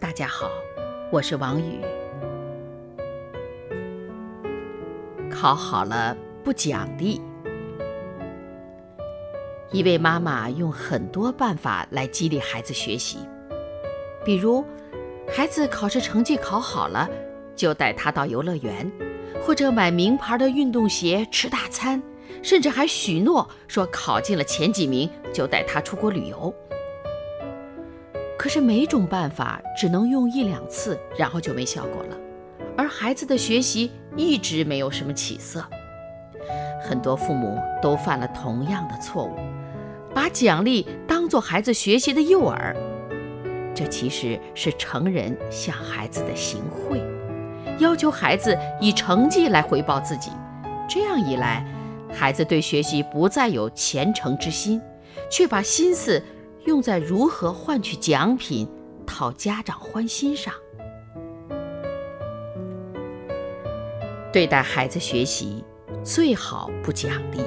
大家好，我是王宇。考好了不奖励。一位妈妈用很多办法来激励孩子学习，比如，孩子考试成绩考好了。就带他到游乐园，或者买名牌的运动鞋、吃大餐，甚至还许诺说考进了前几名就带他出国旅游。可是每种办法只能用一两次，然后就没效果了，而孩子的学习一直没有什么起色。很多父母都犯了同样的错误，把奖励当做孩子学习的诱饵，这其实是成人向孩子的行贿。要求孩子以成绩来回报自己，这样一来，孩子对学习不再有虔诚之心，却把心思用在如何换取奖品、讨家长欢心上。对待孩子学习，最好不奖励。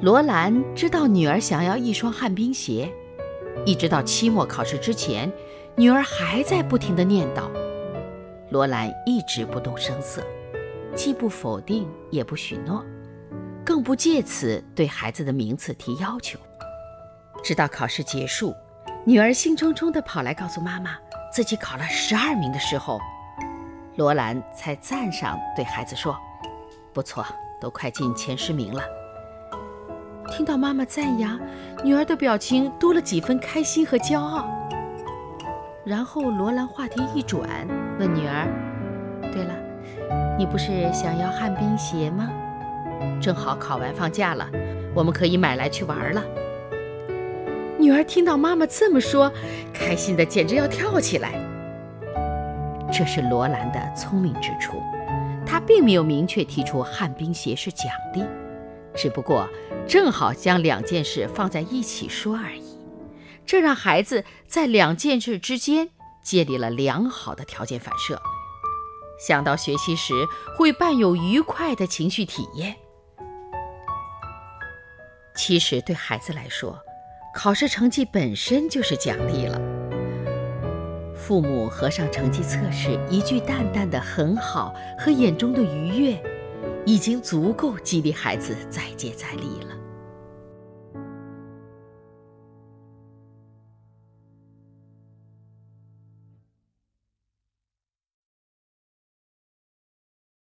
罗兰知道女儿想要一双旱冰鞋，一直到期末考试之前，女儿还在不停的念叨。罗兰一直不动声色，既不否定，也不许诺，更不借此对孩子的名次提要求。直到考试结束，女儿兴冲冲地跑来告诉妈妈自己考了十二名的时候，罗兰才赞赏对孩子说：“不错，都快进前十名了。”听到妈妈赞扬，女儿的表情多了几分开心和骄傲。然后罗兰话题一转，问女儿：“对了，你不是想要旱冰鞋吗？正好考完放假了，我们可以买来去玩了。”女儿听到妈妈这么说，开心的简直要跳起来。这是罗兰的聪明之处，他并没有明确提出旱冰鞋是奖励，只不过正好将两件事放在一起说而已。这让孩子在两件事之间建立了良好的条件反射，想到学习时会伴有愉快的情绪体验。其实对孩子来说，考试成绩本身就是奖励了。父母合上成绩测试，一句淡淡的“很好”和眼中的愉悦，已经足够激励孩子再接再厉了。